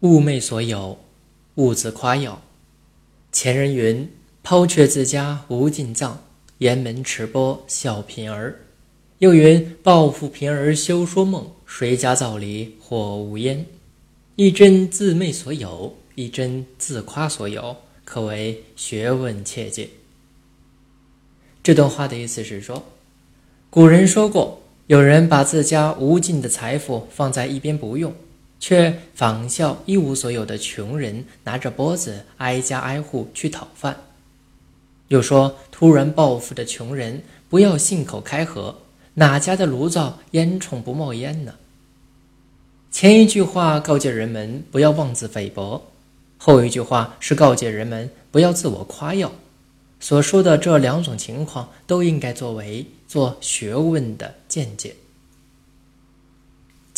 物昧所有，物自夸耀。前人云：“抛却自家无尽藏，沿门持钵笑贫儿。”又云：“抱负贫儿休说梦，谁家灶里火无烟。”一真自昧所有，一真自夸所有，可谓学问切解。这段话的意思是说，古人说过，有人把自家无尽的财富放在一边不用，却仿效一无所有的穷人，拿着钵子挨家挨户去讨饭。又说，突然暴富的穷人不要信口开河，哪家的炉灶烟囱不冒烟呢？前一句话告诫人们不要妄自菲薄，后一句话是告诫人们不要自我夸耀。所说的这两种情况都应该作为做学问的见解。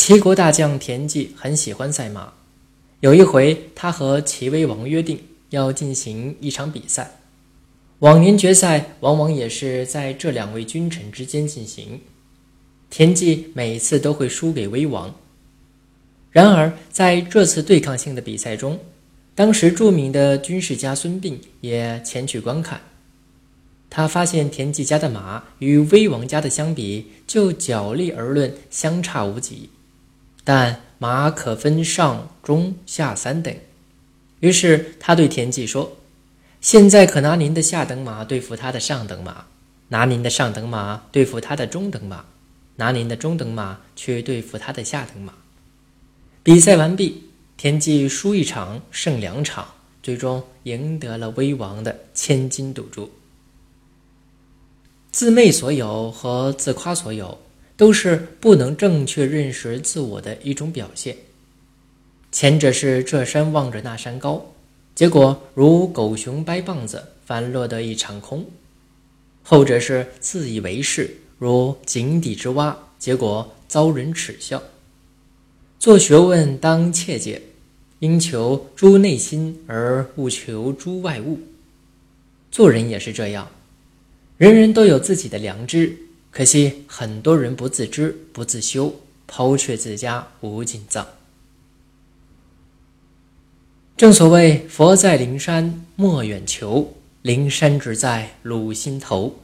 齐国大将田忌很喜欢赛马，有一回他和齐威王约定要进行一场比赛。往年决赛往往也是在这两位君臣之间进行，田忌每次都会输给威王。然而，在这次对抗性的比赛中，当时著名的军事家孙膑也前去观看。他发现田忌家的马与威王家的相比，就脚力而论相差无几，但马可分上中下三等。于是他对田忌说：“现在可拿您的下等马对付他的上等马，拿您的上等马对付他的中等马，拿您的中等马去对付他的下等马。”比赛完毕，田忌输一场，胜两场，最终赢得了威王的千金赌注。自媚所有和自夸所有，都是不能正确认识自我的一种表现。前者是这山望着那山高，结果如狗熊掰棒子，反落得一场空；后者是自以为是，如井底之蛙，结果遭人耻笑。做学问当切戒，应求诸内心而勿求诸外物。做人也是这样，人人都有自己的良知，可惜很多人不自知、不自修，抛却自家无尽藏。正所谓“佛在灵山莫远求，灵山只在汝心头”。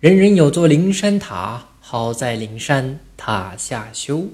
人人有座灵山塔，好在灵山塔下修。